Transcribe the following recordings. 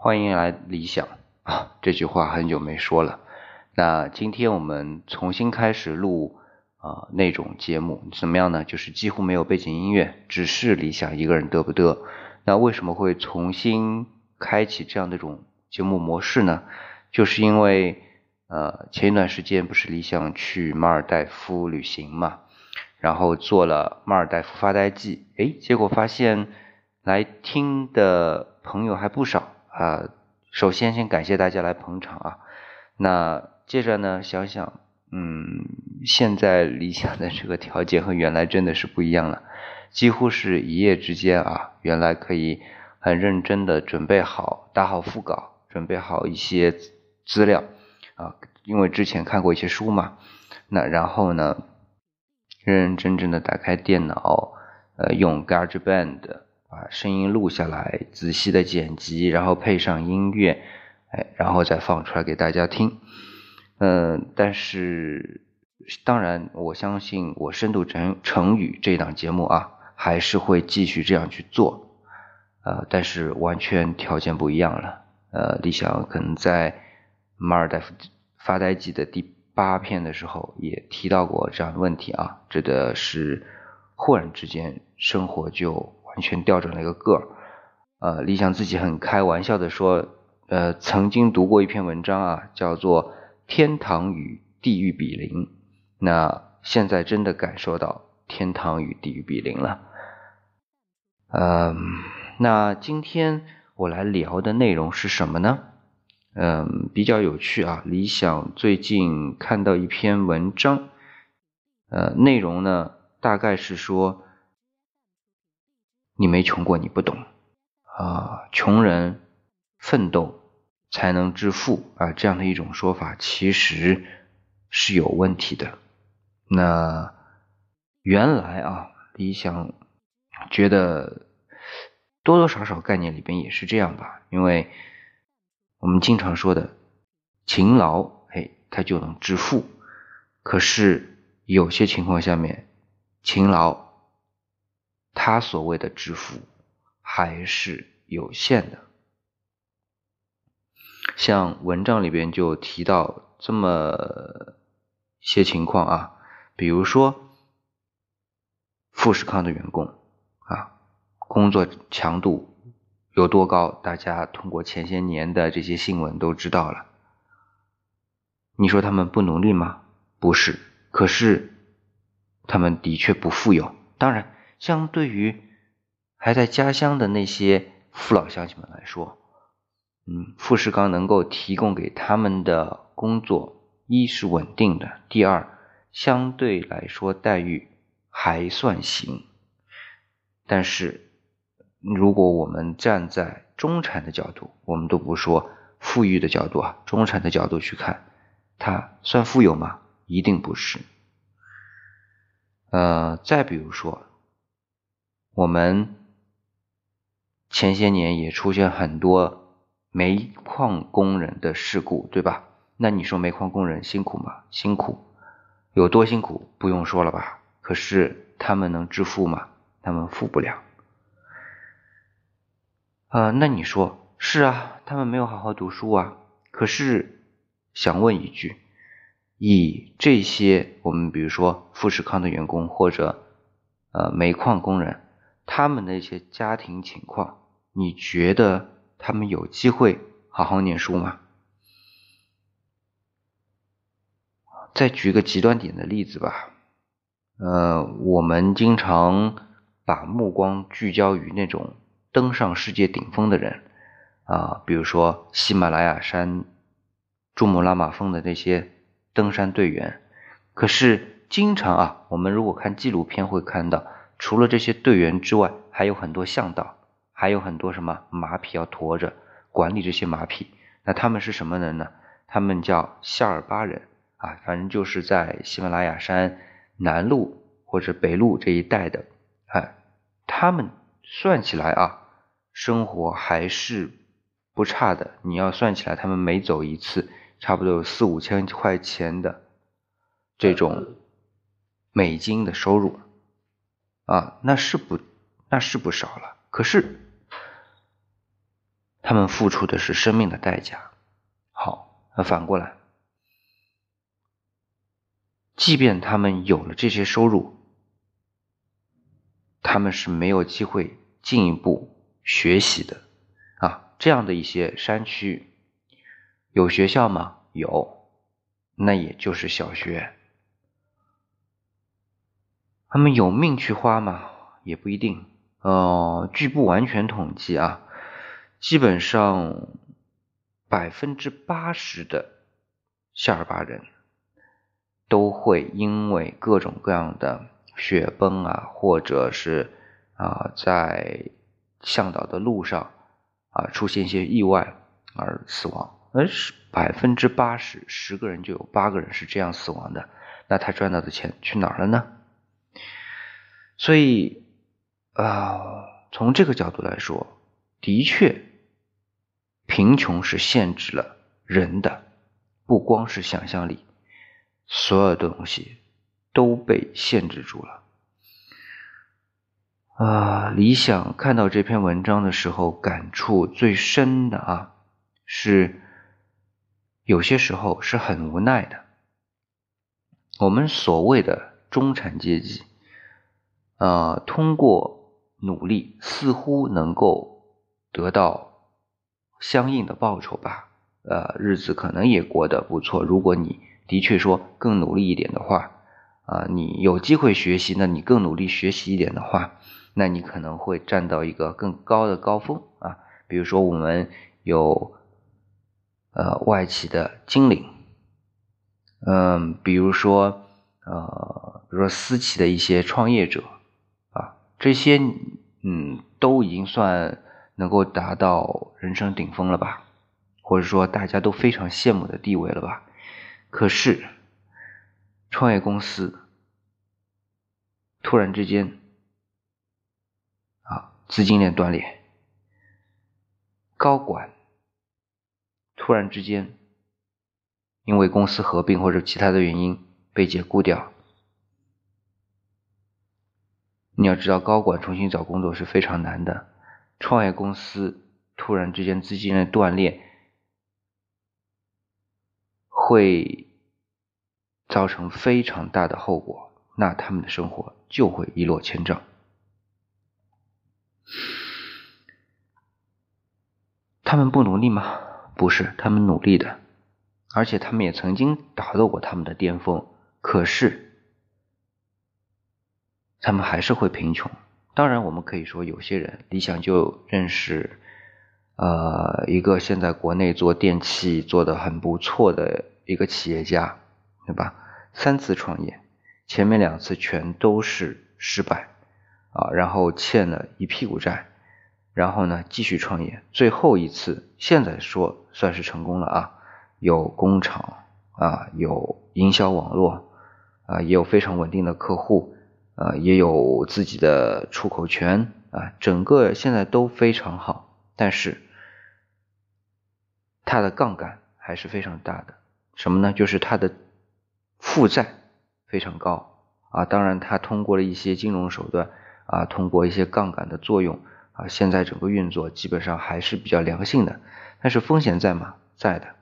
欢迎来理想啊！这句话很久没说了。那今天我们重新开始录啊那种节目，怎么样呢？就是几乎没有背景音乐，只是理想一个人嘚不嘚。那为什么会重新开启这样的一种节目模式呢？就是因为呃前一段时间不是理想去马尔代夫旅行嘛，然后做了马尔代夫发呆记，哎，结果发现来听的朋友还不少啊。首先先感谢大家来捧场啊。那接着呢，想想，嗯，现在理想的这个条件和原来真的是不一样了，几乎是一夜之间啊，原来可以很认真的准备好打好副稿，准备好一些。资料啊，因为之前看过一些书嘛，那然后呢，认认真真的打开电脑，呃，用 GarageBand 把声音录下来，仔细的剪辑，然后配上音乐，哎，然后再放出来给大家听。嗯，但是当然，我相信我深度成成语这档节目啊，还是会继续这样去做，呃，但是完全条件不一样了，呃，理想可能在。马尔代夫发呆记的第八篇的时候也提到过这样的问题啊，指的是忽然之间生活就完全调转了一个个儿。呃，理想自己很开玩笑的说，呃，曾经读过一篇文章啊，叫做《天堂与地狱比邻》，那现在真的感受到天堂与地狱比邻了。嗯，那今天我来聊的内容是什么呢？嗯，比较有趣啊。理想最近看到一篇文章，呃，内容呢大概是说，你没穷过你不懂啊，穷人奋斗才能致富啊，这样的一种说法其实是有问题的。那原来啊，理想觉得多多少少概念里边也是这样吧，因为。我们经常说的勤劳，嘿，它就能致富。可是有些情况下面，勤劳，他所谓的致富还是有限的。像文章里边就提到这么些情况啊，比如说富士康的员工啊，工作强度。有多高？大家通过前些年的这些新闻都知道了。你说他们不努力吗？不是，可是他们的确不富有。当然，相对于还在家乡的那些父老乡亲们来说，嗯，富士康能够提供给他们的工作，一是稳定的，第二相对来说待遇还算行。但是。如果我们站在中产的角度，我们都不说富裕的角度啊，中产的角度去看，他算富有吗？一定不是。呃，再比如说，我们前些年也出现很多煤矿工人的事故，对吧？那你说煤矿工人辛苦吗？辛苦，有多辛苦？不用说了吧。可是他们能致富吗？他们富不了。啊，那你说是啊？他们没有好好读书啊。可是想问一句，以这些我们比如说富士康的员工或者呃煤矿工人，他们的一些家庭情况，你觉得他们有机会好好念书吗？再举个极端点的例子吧，呃，我们经常把目光聚焦于那种。登上世界顶峰的人啊，比如说喜马拉雅山、珠穆朗玛峰的那些登山队员。可是，经常啊，我们如果看纪录片会看到，除了这些队员之外，还有很多向导，还有很多什么马匹要驮着，管理这些马匹。那他们是什么人呢？他们叫夏尔巴人啊，反正就是在喜马拉雅山南麓或者北麓这一带的。哎，他们。算起来啊，生活还是不差的。你要算起来，他们每走一次，差不多有四五千块钱的这种美金的收入啊，那是不那是不少了。可是他们付出的是生命的代价。好，那反过来，即便他们有了这些收入，他们是没有机会进一步学习的啊。这样的一些山区有学校吗？有，那也就是小学。他们有命去花吗？也不一定。呃，据不完全统计啊，基本上百分之八十的夏尔巴人都会因为各种各样的雪崩啊，或者是啊在向导的路上啊出现一些意外而死亡。而是百分之八十，十个人就有八个人是这样死亡的。那他赚到的钱去哪儿了呢？所以，啊，从这个角度来说，的确，贫穷是限制了人的，不光是想象力，所有的东西都被限制住了。啊，理想看到这篇文章的时候，感触最深的啊，是有些时候是很无奈的。我们所谓的中产阶级。呃，通过努力似乎能够得到相应的报酬吧？呃，日子可能也过得不错。如果你的确说更努力一点的话，啊，你有机会学习，那你更努力学习一点的话，那你可能会站到一个更高的高峰啊。比如说，我们有呃外企的经理，嗯，比如说呃，比如说私企的一些创业者。这些，嗯，都已经算能够达到人生顶峰了吧，或者说大家都非常羡慕的地位了吧？可是，创业公司突然之间，啊，资金链断裂，高管突然之间因为公司合并或者其他的原因被解雇掉。你要知道，高管重新找工作是非常难的。创业公司突然之间资金链断裂，会造成非常大的后果，那他们的生活就会一落千丈。他们不努力吗？不是，他们努力的，而且他们也曾经达到过他们的巅峰。可是。他们还是会贫穷。当然，我们可以说，有些人理想就认识，呃，一个现在国内做电器做的很不错的一个企业家，对吧？三次创业，前面两次全都是失败，啊，然后欠了一屁股债，然后呢继续创业，最后一次现在说算是成功了啊，有工厂啊，有营销网络啊，也有非常稳定的客户。呃，也有自己的出口权啊，整个现在都非常好，但是它的杠杆还是非常大的。什么呢？就是它的负债非常高啊。当然，它通过了一些金融手段啊，通过一些杠杆的作用啊，现在整个运作基本上还是比较良性的。但是风险在吗？在的。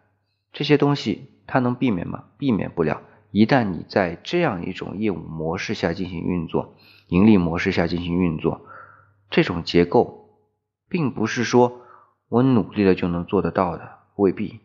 这些东西它能避免吗？避免不了。一旦你在这样一种业务模式下进行运作，盈利模式下进行运作，这种结构并不是说我努力了就能做得到的，未必。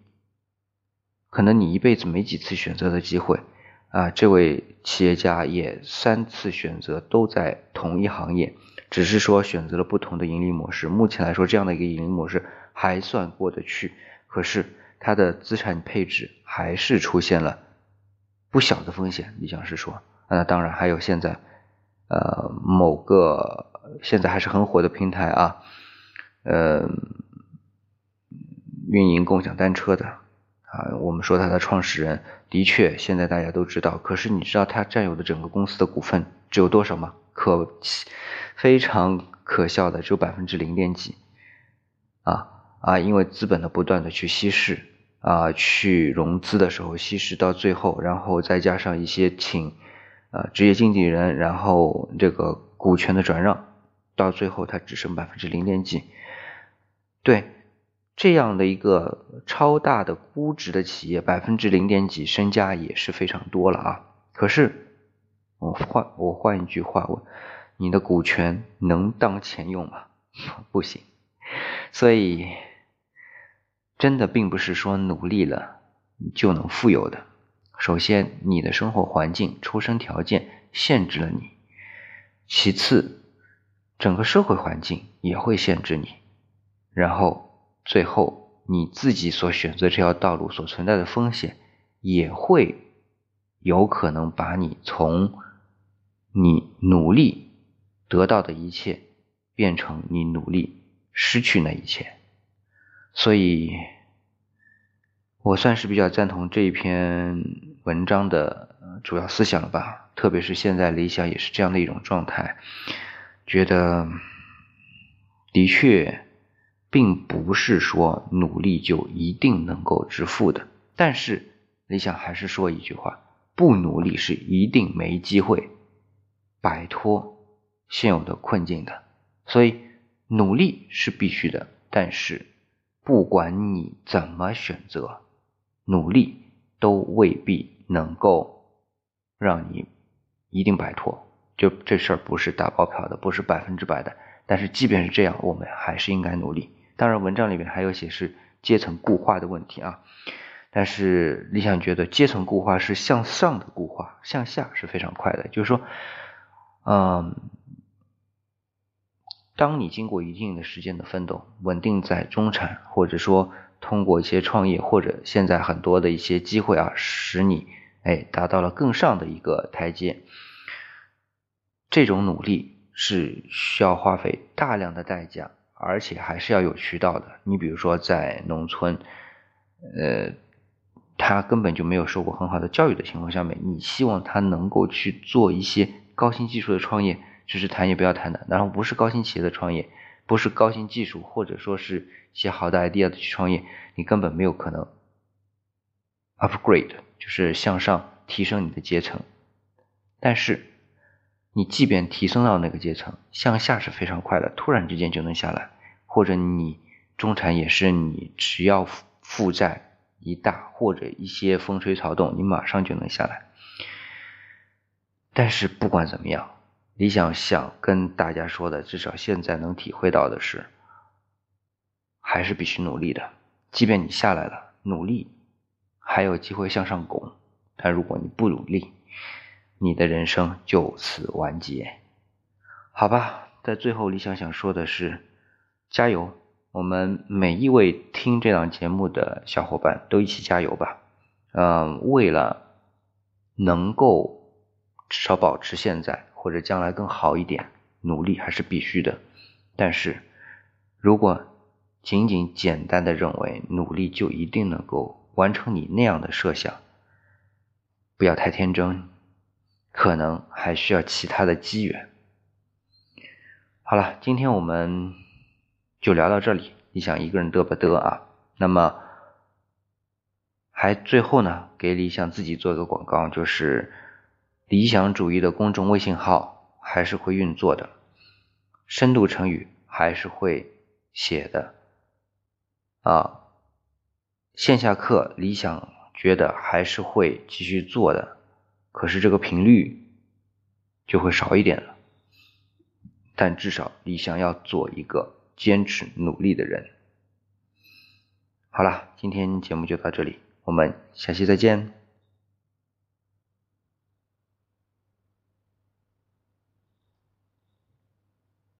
可能你一辈子没几次选择的机会啊！这位企业家也三次选择都在同一行业，只是说选择了不同的盈利模式。目前来说，这样的一个盈利模式还算过得去，可是他的资产配置还是出现了。不小的风险，李想是说，那当然还有现在，呃，某个现在还是很火的平台啊，呃，运营共享单车的啊，我们说他的创始人的确现在大家都知道，可是你知道他占有的整个公司的股份只有多少吗？可非常可笑的，只有百分之零点几，啊啊，因为资本的不断的去稀释。啊，去融资的时候稀释到最后，然后再加上一些请啊职业经纪人，然后这个股权的转让，到最后它只剩百分之零点几。对，这样的一个超大的估值的企业，百分之零点几身家也是非常多了啊。可是我换我换一句话问，你的股权能当钱用吗？不行。所以真的并不是说努力了就能富有的。首先，你的生活环境、出生条件限制了你；其次，整个社会环境也会限制你；然后，最后你自己所选择这条道路所存在的风险，也会有可能把你从你努力得到的一切变成你努力失去那一切。所以。我算是比较赞同这一篇文章的主要思想了吧，特别是现在理想也是这样的一种状态，觉得的确并不是说努力就一定能够致富的，但是理想还是说一句话，不努力是一定没机会摆脱现有的困境的，所以努力是必须的，但是不管你怎么选择。努力都未必能够让你一定摆脱，就这事儿不是打包票的，不是百分之百的。但是即便是这样，我们还是应该努力。当然，文章里面还有写是阶层固化的问题啊。但是理想觉得阶层固化是向上的固化，向下是非常快的。就是说，嗯，当你经过一定的时间的奋斗，稳定在中产，或者说。通过一些创业或者现在很多的一些机会啊，使你哎达到了更上的一个台阶。这种努力是需要花费大量的代价，而且还是要有渠道的。你比如说在农村，呃，他根本就没有受过很好的教育的情况下面，你希望他能够去做一些高新技术的创业，只是谈也不要谈的。然后不是高新企业的创业。不是高新技术，或者说是一些好的 idea 的去创业，你根本没有可能 upgrade，就是向上提升你的阶层。但是你即便提升到那个阶层，向下是非常快的，突然之间就能下来。或者你中产也是，你只要负债一大，或者一些风吹草动，你马上就能下来。但是不管怎么样。李想想跟大家说的，至少现在能体会到的是，还是必须努力的。即便你下来了，努力还有机会向上拱。但如果你不努力，你的人生就此完结。好吧，在最后，李想想说的是，加油！我们每一位听这档节目的小伙伴都一起加油吧。嗯，为了能够至少保持现在。或者将来更好一点，努力还是必须的。但是，如果仅仅简单的认为努力就一定能够完成你那样的设想，不要太天真，可能还需要其他的机缘。好了，今天我们就聊到这里。你想一个人嘚不嘚啊？那么，还最后呢，给理想自己做一个广告，就是。理想主义的公众微信号还是会运作的，深度成语还是会写的，啊，线下课理想觉得还是会继续做的，可是这个频率就会少一点了，但至少理想要做一个坚持努力的人。好了，今天节目就到这里，我们下期再见。